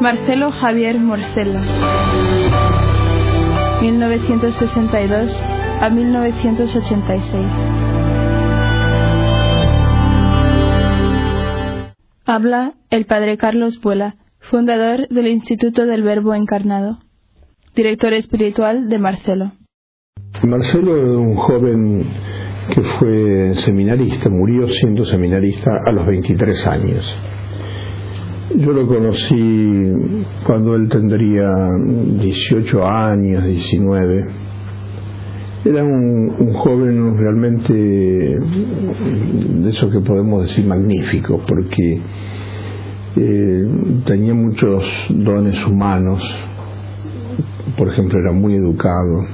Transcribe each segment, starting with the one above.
Marcelo Javier Morcella. 1962 a 1986. Habla el padre Carlos Buela, fundador del Instituto del Verbo Encarnado, director espiritual de Marcelo. Marcelo es un joven que fue seminarista, murió siendo seminarista a los 23 años. Yo lo conocí cuando él tendría 18 años, 19. Era un, joven realmente de eso que podemos decir magnífico, porque eh, tenía muchos dones humanos. Por ejemplo, era muy educado,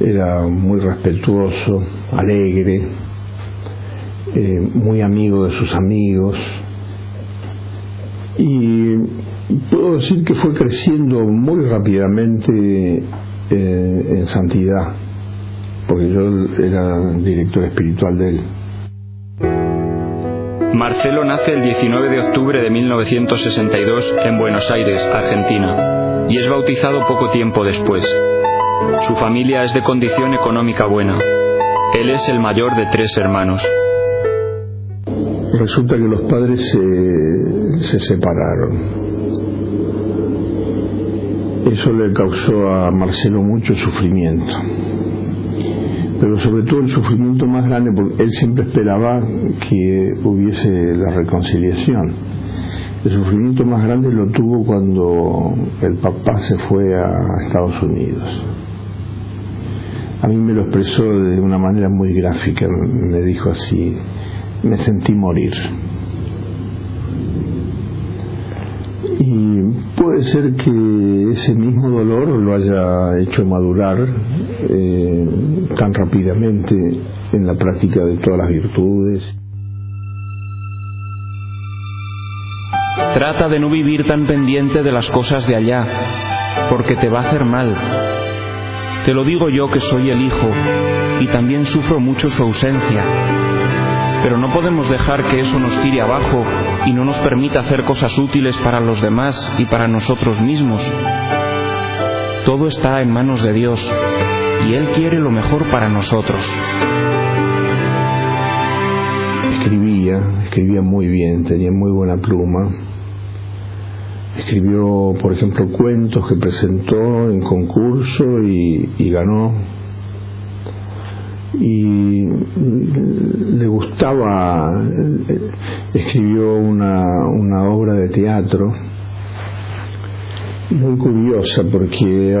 era muy respetuoso, alegre, eh, muy amigo de sus amigos y puedo decir que fue creciendo muy rápidamente eh, en santidad, porque yo era director espiritual de él. Marcelo nace el 19 de octubre de 1962 en Buenos Aires, Argentina, y es bautizado poco tiempo después. Su familia es de condición económica buena. Él es el mayor de tres hermanos. Resulta que los padres se, separaron. Eso le causó a Marcelo mucho sufrimiento. Pero sobre todo el sufrimiento más grande, porque él siempre esperaba que hubiese la reconciliación. El sufrimiento más grande lo tuvo cuando el papá se fue a Estados Unidos. A mí me lo expresó de una manera muy gráfica, me dijo así, me sentí morir. Y puede ser que ese mismo dolor lo haya hecho madurar eh, tan rápidamente en la práctica de todas las virtudes. Trata de no vivir tan pendiente de las cosas de allá, porque te va a hacer mal. Te lo digo yo que soy el hijo y también sufro mucho su ausencia pero no podemos dejar que eso nos tire abajo y no nos permita hacer cosas útiles para los demás y para nosotros mismos. Todo está en manos de Dios y Él quiere lo mejor para nosotros. Escribía, escribía muy bien, tenía muy buena pluma. Escribió, por ejemplo, cuentos que presentó en concurso y, ganó y le gustaba, escribió una, una obra de teatro muy curiosa porque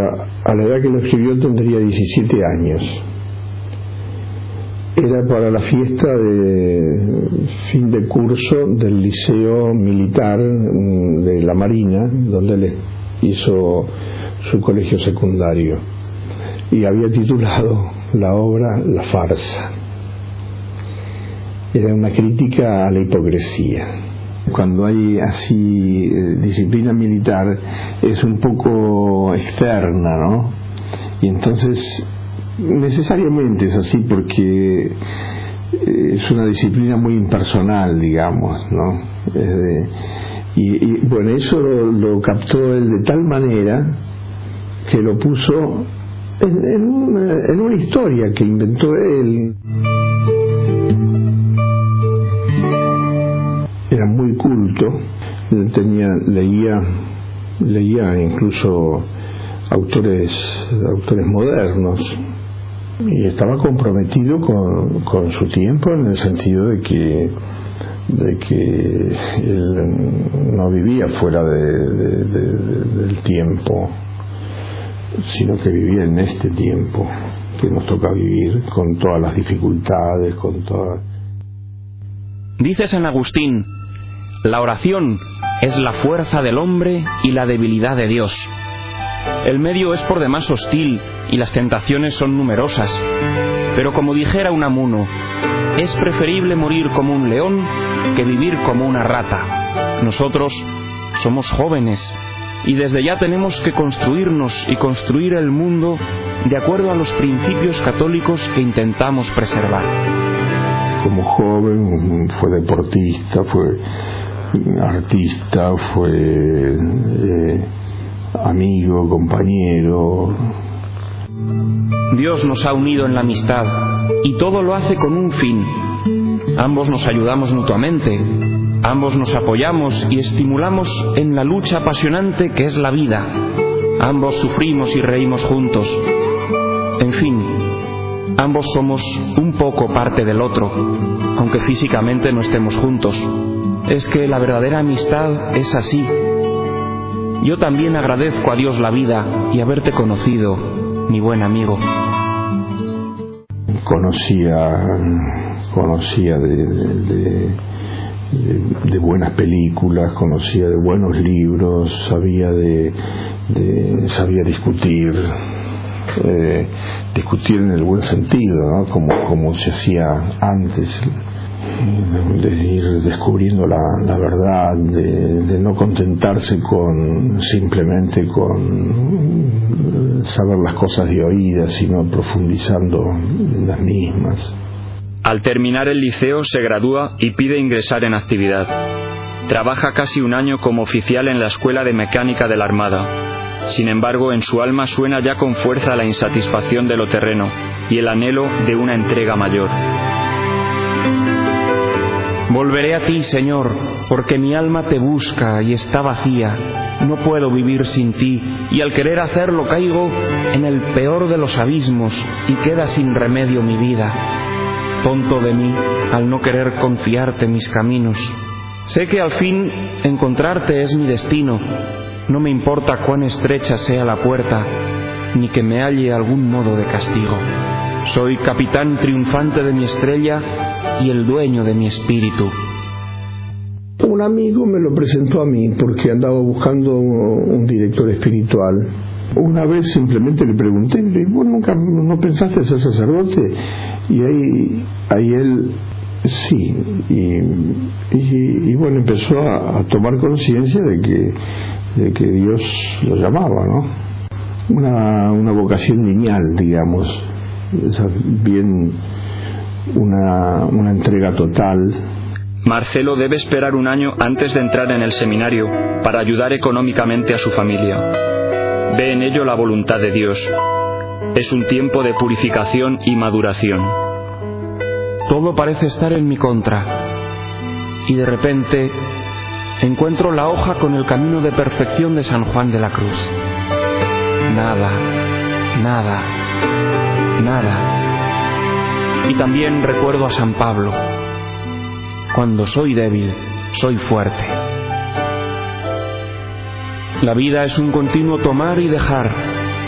a, la edad que lo escribió tendría 17 años. Era para la fiesta de fin de curso del Liceo Militar mm, de la Marina, donde él hizo su colegio secundario. Y había titulado la obra La farsa. Era una crítica a la hipocresía. Cuando hay así eh, disciplina militar es un poco externa, ¿no? Y entonces necesariamente es así porque eh, es una disciplina muy impersonal, digamos, ¿no? y, bueno, eso lo captó él de tal manera que lo puso en, una, historia que inventó él. Tenía, leía, leía incluso autores, autores modernos y estaba comprometido con, con su tiempo en el sentido de que de que él no vivía fuera del tiempo sino que vivía en este tiempo que nos toca vivir con todas las dificultades, con todas... Dice San Agustín, la oración es la fuerza del hombre y la debilidad de Dios. El medio es por demás hostil y las tentaciones son numerosas. Pero como dijera un amuno, es preferible morir como un león que vivir como una rata. Nosotros somos jóvenes y desde ya tenemos que construirnos y construir el mundo de acuerdo a los principios católicos que intentamos preservar. como joven, fue deportista, fue artista, fue eh, amigo, compañero. Dios nos ha unido en la amistad y todo lo hace con un fin. Ambos nos ayudamos mutuamente, ambos nos apoyamos y estimulamos en la lucha apasionante que es la vida. Ambos sufrimos y reímos juntos. En fin, ambos somos un poco parte del otro, aunque físicamente no estemos juntos. Es que la verdadera amistad es así. Yo también agradezco a Dios la vida y haberte conocido, mi buen amigo. Conocía, conocía de, de, buenas películas, conocía de buenos libros, sabía de, sabía discutir, eh, discutir en el buen sentido, ¿no? como, como se hacía antes de ir descubriendo la, la verdad, de, no contentarse con simplemente con saber las cosas de oídas, sino profundizando en las mismas. Al terminar el liceo se gradúa y pide ingresar en actividad. Trabaja casi un año como oficial en la Escuela de Mecánica de la Armada. Sin embargo, en su alma suena ya con fuerza la insatisfacción de lo terreno y el anhelo de una entrega mayor. Volveré a ti, Señor, porque mi alma te busca y está vacía. No puedo vivir sin ti, y al querer hacerlo caigo en el peor de los abismos y queda sin remedio mi vida. Tonto de mí al no querer confiarte mis caminos. Sé que al fin encontrarte es mi destino. No me importa cuán estrecha sea la puerta, ni que me halle algún modo de castigo. Soy capitán triunfante de mi estrella y el dueño de mi espíritu. Un amigo me lo presentó a mí porque andaba buscando un director espiritual. Una vez simplemente le pregunté, ¿vos nunca no pensaste ser sacerdote? Y ahí, ahí él, sí, y, bueno, empezó a, tomar conciencia de que, de que Dios lo llamaba, ¿no? Una, una vocación lineal, digamos, bien una, una entrega total. Marcelo debe esperar un año antes de entrar en el seminario para ayudar económicamente a su familia. Ve en ello la voluntad de Dios. Es un tiempo de purificación y maduración. Todo parece estar en mi contra. Y de repente encuentro la hoja con el camino de perfección de San Juan de la Cruz. Nada, nada, nada. Y también recuerdo a San Pablo. Cuando soy débil, soy fuerte. La vida es un continuo tomar y dejar,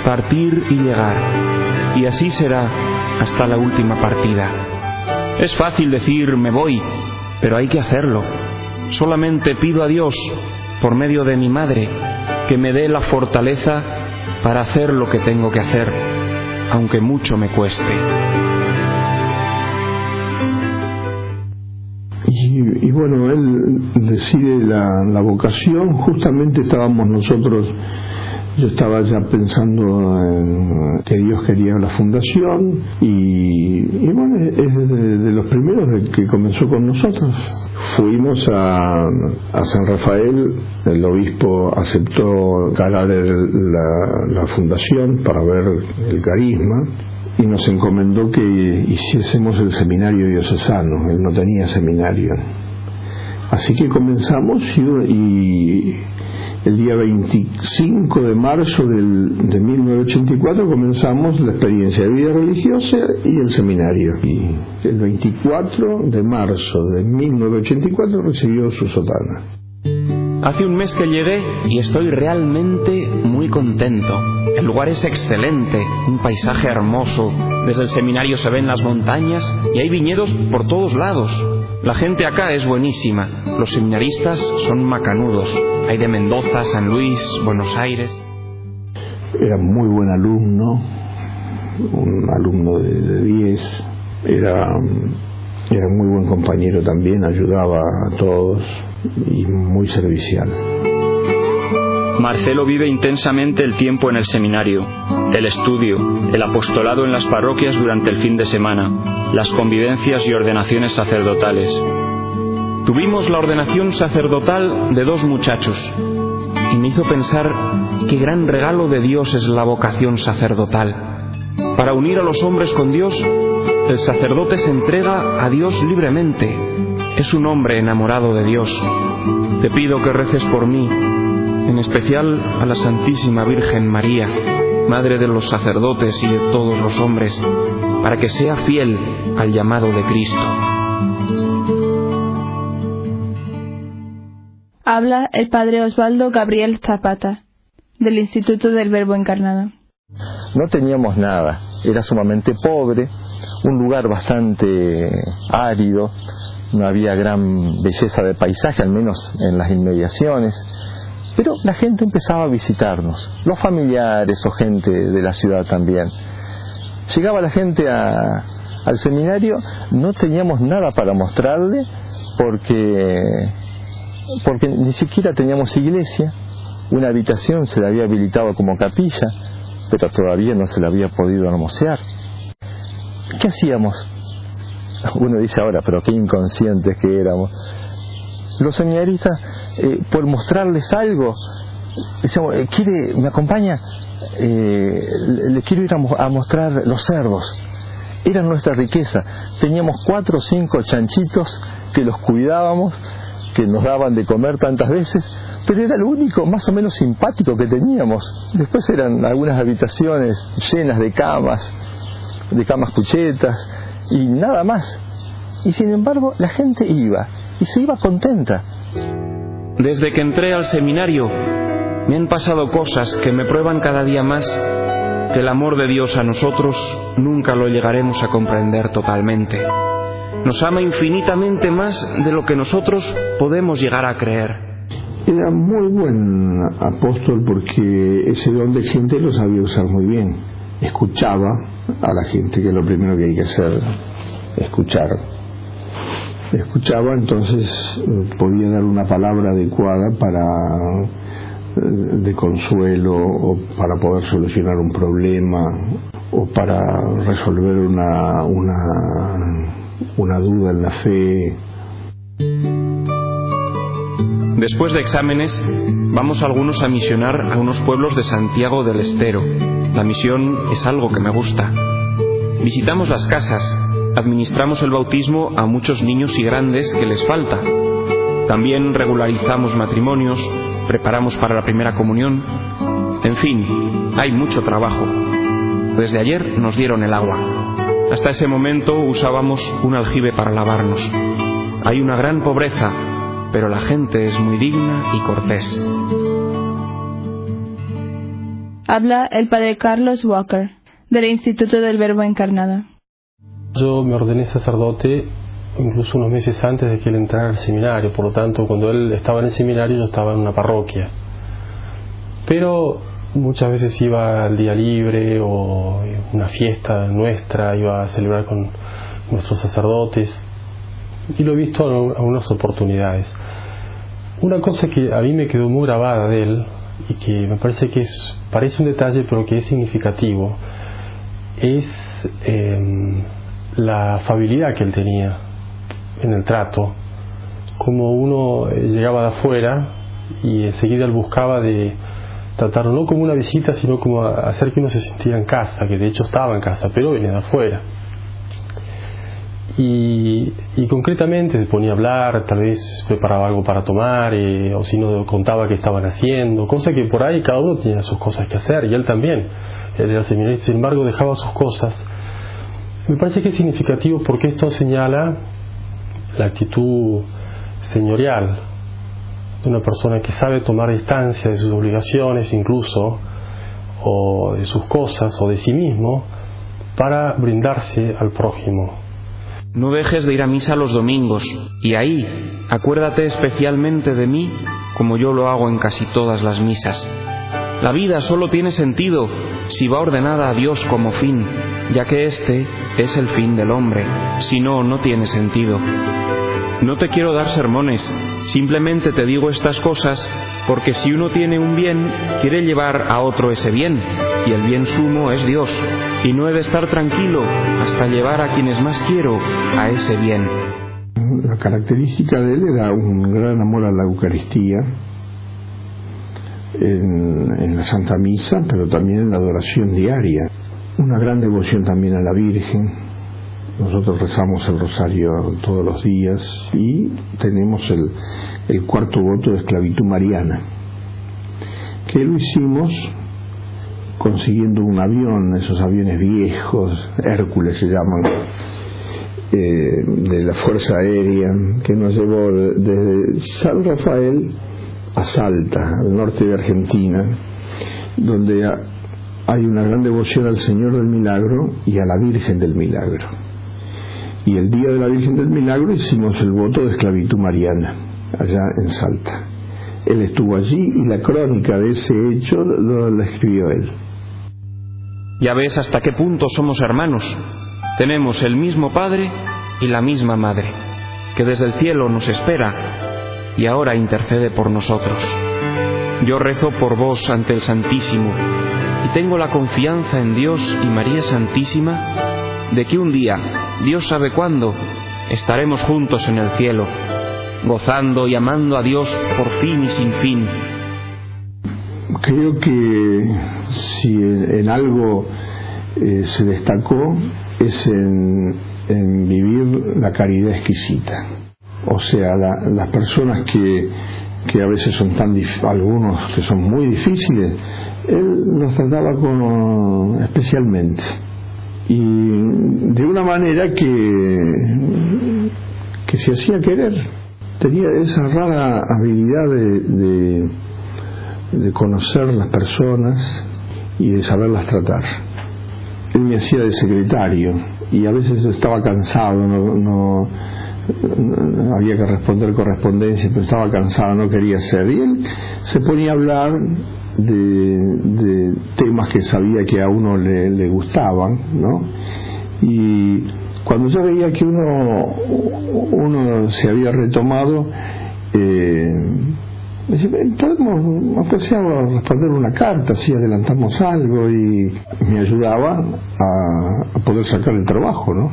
partir y llegar. Y así será hasta la última partida. Es fácil decir me voy, pero hay que hacerlo. Solamente pido a Dios, por medio de mi madre, que me dé la fortaleza para hacer lo que tengo que hacer aunque mucho me cueste. Y, bueno, él decide la, la vocación, justamente estábamos nosotros yo estaba ya pensando en que Dios quería la fundación y, bueno, es de, los primeros de que comenzó con nosotros. Fuimos a, a San Rafael, el obispo aceptó ganar la, la fundación para ver el carisma y nos encomendó que hiciésemos el seminario diocesano, él no tenía seminario. Así que comenzamos y el día 25 de marzo del, de 1984 comenzamos la experiencia de vida religiosa y el seminario. Y el 24 de marzo de 1984 recibió su sotana. Hace un mes que llegué y estoy realmente muy contento. El lugar es excelente, un paisaje hermoso. Desde el seminario se ven las montañas y hay viñedos por todos lados. La gente acá es buenísima. Los seminaristas son macanudos. Hay de Mendoza, San Luis, Buenos Aires. Era muy buen alumno, un alumno de 10. Era, era muy buen compañero también, ayudaba a todos y muy servicial. Marcelo vive intensamente el tiempo en el seminario, el estudio, el apostolado en las parroquias durante el fin de semana, las convivencias y ordenaciones sacerdotales. Tuvimos la ordenación sacerdotal de dos muchachos y me hizo pensar qué gran regalo de Dios es la vocación sacerdotal. Para unir a los hombres con Dios, el sacerdote se entrega a Dios libremente. Es un hombre enamorado de Dios. Te pido que reces por mí, en especial a la Santísima Virgen María, Madre de los sacerdotes y de todos los hombres, para que sea fiel al llamado de Cristo. Habla el Padre Osvaldo Gabriel Zapata, del Instituto del Verbo Encarnado. No teníamos nada, era sumamente pobre, un lugar bastante árido, no había gran belleza de paisaje, al menos en las inmediaciones, pero la gente empezaba a visitarnos, los familiares o gente de la ciudad también. Llegaba la gente al seminario, no teníamos nada para mostrarle porque, porque ni siquiera teníamos iglesia, una habitación se le había habilitado como capilla, pero todavía no se le había podido hermosear. ¿Qué hacíamos? Uno dice ahora, pero qué inconscientes que éramos. Los seminaristas, eh, por mostrarles algo, decíamos, eh, ¿quiere, ¿me acompaña? Eh, le quiero ir a, mostrar los cerdos. Era nuestra riqueza. Teníamos cuatro o cinco chanchitos que los cuidábamos, que nos daban de comer tantas veces, pero era lo único más o menos simpático que teníamos. Después eran algunas habitaciones llenas de camas, de camas cuchetas y nada más. Y sin embargo la gente iba y se iba contenta. Desde que entré al seminario me han pasado cosas que me prueban cada día más que el amor de Dios a nosotros nunca lo llegaremos a comprender totalmente. Nos ama infinitamente más de lo que nosotros podemos llegar a creer. Era muy buen apóstol porque ese don de gente lo sabía usar muy bien. Escuchaba a la gente, que es lo primero que hay que hacer, escuchar. Escuchaba, entonces podía dar una palabra adecuada para de consuelo o para poder solucionar un problema o para resolver una, una, una duda en la fe. Después de exámenes, vamos algunos a misionar a unos pueblos de Santiago del Estero. La misión es algo que me gusta. Visitamos las casas, administramos el bautismo a muchos niños y grandes que les falta. También regularizamos matrimonios, preparamos para la primera comunión. En fin, hay mucho trabajo. Desde ayer nos dieron el agua. Hasta ese momento usábamos un aljibe para lavarnos. Hay una gran pobreza, pero la gente es muy digna y cortés. Habla el padre Carlos Walker, del Instituto del Verbo Encarnado. Yo me ordené sacerdote incluso unos meses antes de que él entrara al seminario, por lo tanto cuando él estaba en el seminario yo estaba en una parroquia. Pero muchas veces iba al día libre o una fiesta nuestra, iba a celebrar con nuestros sacerdotes y lo he visto en algunas oportunidades. Una cosa que a mí me quedó muy grabada de él y que me parece que es, parece un detalle pero que es significativo, es em, la afabilidad que él tenía en el trato, como uno eh, llegaba de afuera y enseguida él buscaba de tratarlo no como una visita, sino como hacer que uno se sintiera en casa, que de hecho estaba en casa, pero venía de afuera. Y, concretamente se ponía a hablar, tal vez preparaba algo para tomar, eh, o si no contaba qué estaban haciendo, cosa que por ahí cada uno tenía sus cosas que hacer, y él también. Era seminarista, sin embargo dejaba sus cosas. Me parece que es significativo porque esto señala la actitud señorial de una persona que sabe tomar distancia de sus obligaciones incluso, o de sus cosas, o de sí mismo, para brindarse al prójimo. No dejes de ir a misa los domingos, y ahí acuérdate especialmente de mí como yo lo hago en casi todas las misas. La vida solo tiene sentido si va ordenada a Dios como fin, ya que este es el fin del hombre, si no, no tiene sentido. No te quiero dar sermones, simplemente te digo estas cosas porque si uno tiene un bien, quiere llevar a otro ese bien, y el bien sumo es Dios, y no he de estar tranquilo hasta llevar a quienes más quiero a ese bien. La característica de él era un gran amor a la Eucaristía, en, en la Santa Misa, pero también en la adoración diaria, una gran devoción también a la Virgen, nosotros rezamos el rosario todos los días y tenemos el, cuarto voto de esclavitud mariana, que lo hicimos consiguiendo un avión, esos aviones viejos, Hércules se llaman, eh, de la Fuerza Aérea, que nos llevó desde San Rafael a Salta, al norte de Argentina, donde hay una gran devoción al Señor del Milagro y a la Virgen del Milagro y el día de la Virgen del Milagro hicimos el voto de esclavitud mariana, allá en Salta. Él estuvo allí y la crónica de ese hecho lo, escribió él. Ya ves hasta qué punto somos hermanos. Tenemos el mismo Padre y la misma Madre, que desde el cielo nos espera y ahora intercede por nosotros. Yo rezo por vos ante el Santísimo y tengo la confianza en Dios y María Santísima de que un día Dios sabe cuándo, estaremos juntos en el cielo, gozando y amando a Dios por fin y sin fin. Creo que si en, algo eh, se destacó es en, vivir la caridad exquisita. O sea, las personas que, que a veces son tan algunos que son muy difíciles, él los trataba como especialmente y de una manera que, que se hacía querer. Tenía esa rara habilidad de, de, conocer las personas y de saberlas tratar. Él me hacía de secretario y a veces estaba cansado, no, no, había que responder correspondencia, pero estaba cansado, no quería hacer. Y él se ponía a hablar de, temas que sabía que a uno le, gustaban, ¿no? Y cuando yo veía que uno, uno se había retomado, eh, podemos, aunque sea responder una carta, si adelantamos algo, y me ayudaba a, a poder sacar el trabajo, ¿no?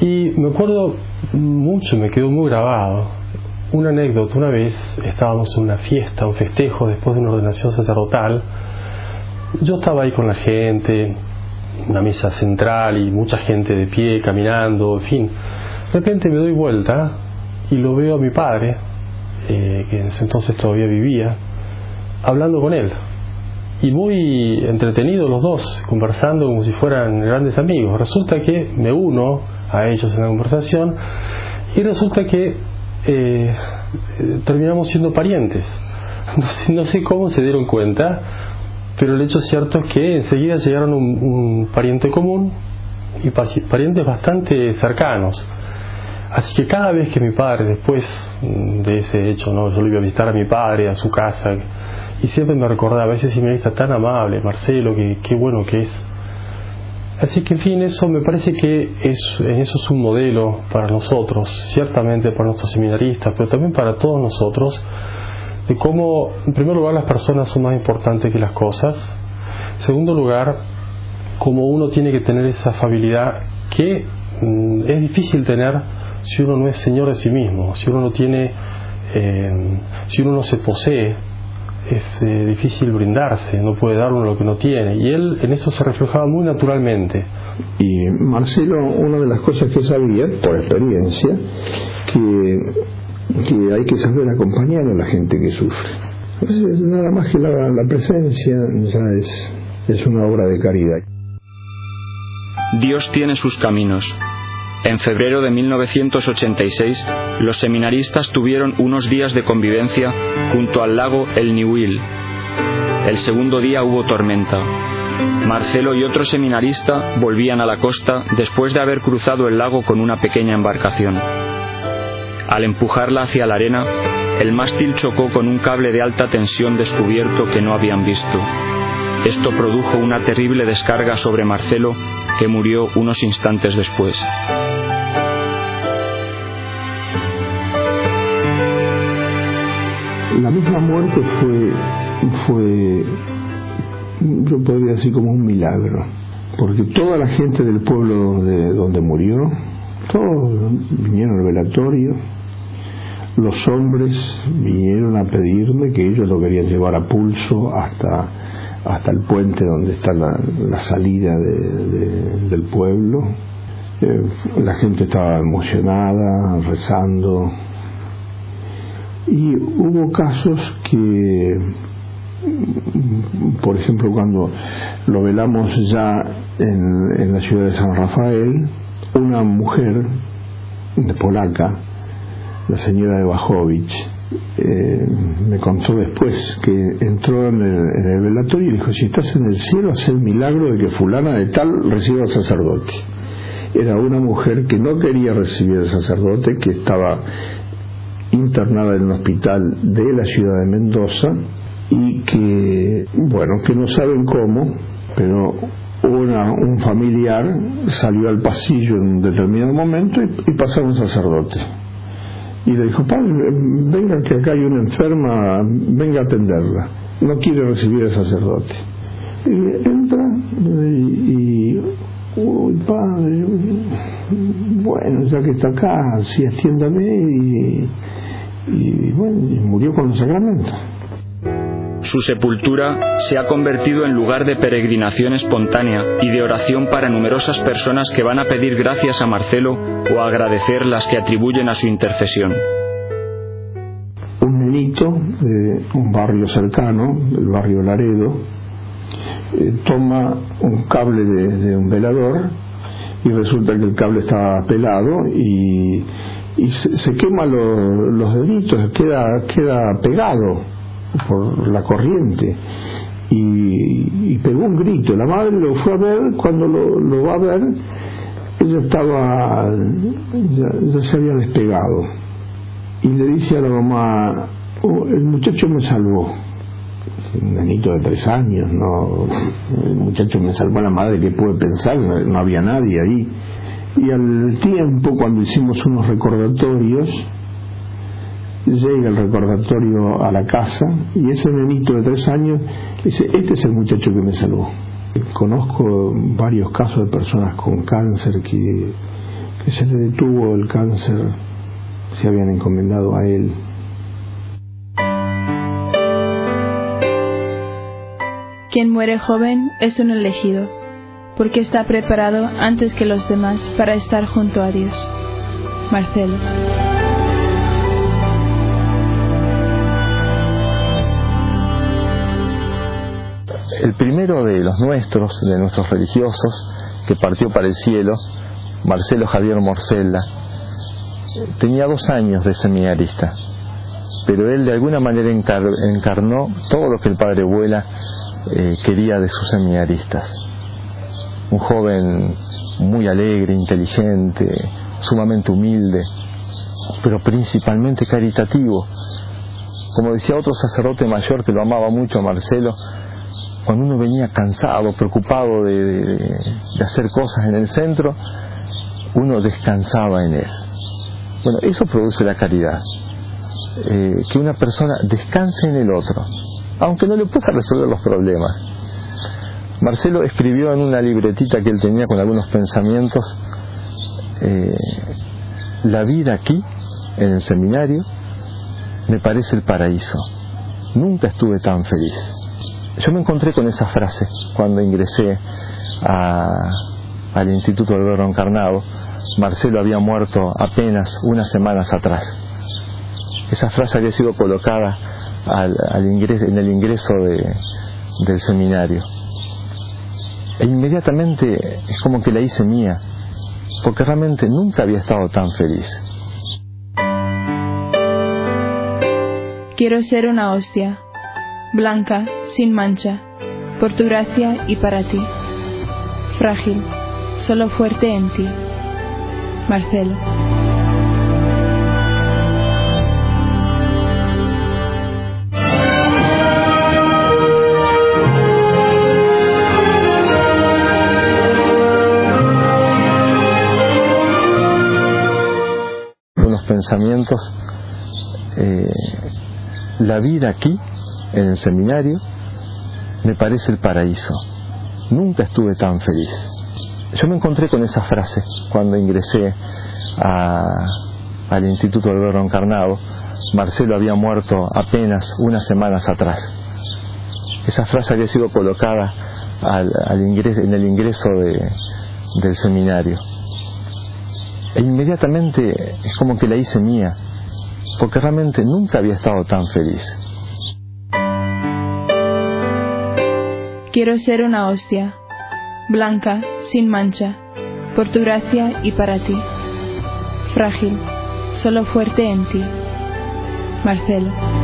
Y me acuerdo mucho, me quedó muy grabado una anécdota, una vez estábamos en una fiesta, un festejo después de una ordenación sacerdotal. Yo estaba ahí con la gente, una mesa central y mucha gente de pie, caminando, en fin. De repente me doy vuelta y lo veo a mi padre, eh, que en ese entonces todavía vivía, hablando con él. Y muy entretenidos los dos, conversando como si fueran grandes amigos. Resulta que me uno a ellos en la conversación y resulta que eh, terminamos siendo parientes. No sé, cómo se dieron cuenta, pero el hecho cierto es que enseguida llegaron un, pariente común y parientes bastante cercanos. Así que cada vez que mi padre, después de ese hecho, ¿no? yo lo iba a visitar a mi padre, a su casa, y siempre me recordaba, a veces me está tan amable, Marcelo, que qué bueno que es Así que en fin, eso me parece que es, eso es un modelo para nosotros, ciertamente para nuestros seminaristas, pero también para todos nosotros, de cómo, en primer lugar, las personas son más importantes que las cosas, en segundo lugar, cómo uno tiene que tener esa afabilidad que mm, es difícil tener si uno no es señor de sí mismo, si uno no tiene, eh, si uno no se posee es eh, difícil brindarse, no puede dar uno lo que no tiene. Y él en eso se reflejaba muy naturalmente. Y Marcelo, una de las cosas que sabía, por experiencia, que, que hay que saber acompañar a la gente que sufre. nada más que la, la presencia ya es, es una obra de caridad. Dios tiene sus caminos en febrero de 1986, los seminaristas tuvieron unos días de convivencia junto al lago El Niwil. El segundo día hubo tormenta. Marcelo y otro seminarista volvían a la costa después de haber cruzado el lago con una pequeña embarcación. Al empujarla hacia la arena, el mástil chocó con un cable de alta tensión descubierto que no habían visto. Esto produjo una terrible descarga sobre Marcelo, que murió unos instantes después. Misma muerte fue, fue, yo podría decir como un milagro, porque toda la gente del pueblo donde, donde murió, todos vinieron al velatorio, los hombres vinieron a pedirme que ellos lo querían llevar a pulso hasta, hasta el puente donde está la, salida del pueblo. Eh, la gente estaba emocionada, rezando. Y hubo casos que, por ejemplo, cuando lo velamos ya en, en la ciudad de San Rafael, una mujer de polaca, la señora de Bajovich, eh, me contó después que entró en el, velatorio y dijo, si estás en el cielo, haz el milagro de que fulana de tal reciba al sacerdote. Era una mujer que no quería recibir al sacerdote, que estaba internada en un hospital de la ciudad de Mendoza y que, bueno, que no saben cómo, pero una, un familiar salió al pasillo en un determinado momento y, y pasaba un sacerdote y le dijo, padre, venga que acá hay una enferma, venga a atenderla. No quiere recibir al sacerdote. Y entra y, uy, padre, bueno, ya que está acá, sí, atiéndame y, y bueno, y murió con los sacramentos. Su sepultura se ha convertido en lugar de peregrinación espontánea y de oración para numerosas personas que van a pedir gracias a Marcelo o a agradecer las que atribuyen a su intercesión. Un nenito de un barrio cercano, el barrio Laredo, eh, toma un cable de, un velador y resulta que el cable está pelado y, se, quema los deditos, queda, queda pegado por la corriente y, pegó un grito. La madre lo fue a ver, cuando lo, va a ver, ella estaba, ya, se había despegado. Y le dice a la mamá, oh, el muchacho me salvó. Un nenito de tres años, no, el muchacho me salvó a la madre, que puede pensar? no había nadie ahí. Y al tiempo, cuando hicimos unos recordatorios, llega el recordatorio a la casa y ese nenito de tres años dice, este es el muchacho que me salvó. Conozco varios casos de personas con cáncer que, que se le detuvo el cáncer, se habían encomendado a él. Quien muere joven es un elegido, porque está preparado antes que los demás para estar junto a Dios. Marcelo. El primero de los nuestros, de nuestros religiosos, que partió para el cielo, Marcelo Javier Morcella, tenía dos años de seminarista, pero él de alguna manera encarnó todo lo que el padre Vuela eh, quería de sus seminaristas. Un joven muy alegre, inteligente, sumamente humilde, pero principalmente caritativo. Como decía otro sacerdote mayor que lo amaba mucho a Marcelo, cuando uno venía cansado, preocupado de, hacer cosas en el centro, uno descansaba en él. Bueno, eso produce la caridad. Eh, que una persona descanse en el otro, aunque no le pueda resolver los problemas. Marcelo escribió en una libretita que él tenía con algunos pensamientos, eh, la vida aquí, en el seminario, me parece el paraíso. Nunca estuve tan feliz. Yo me encontré con esa frase cuando ingresé al Instituto del Verbo Encarnado. Marcelo había muerto apenas unas semanas atrás. Esa frase había sido colocada al, ingreso, en el ingreso del seminario. E inmediatamente es como que la hice mía, porque realmente nunca había estado tan feliz. Quiero ser una hostia, blanca, sin mancha, por tu gracia y para ti. Frágil, solo fuerte en ti. Marcelo. Pensamientos eh, la vida aquí, en el seminario, me parece el paraíso. Nunca estuve tan feliz. Yo me encontré con esa frase cuando ingresé al Instituto de Oro Encarnado. Marcelo había muerto apenas unas semanas atrás. Esa frase había sido colocada al, ingreso, en el ingreso del seminario. E inmediatamente es como que la hice mía, porque realmente nunca había estado tan feliz. Quiero ser una hostia, blanca, sin mancha, por tu gracia y para ti. Frágil, solo fuerte en ti. Marcelo.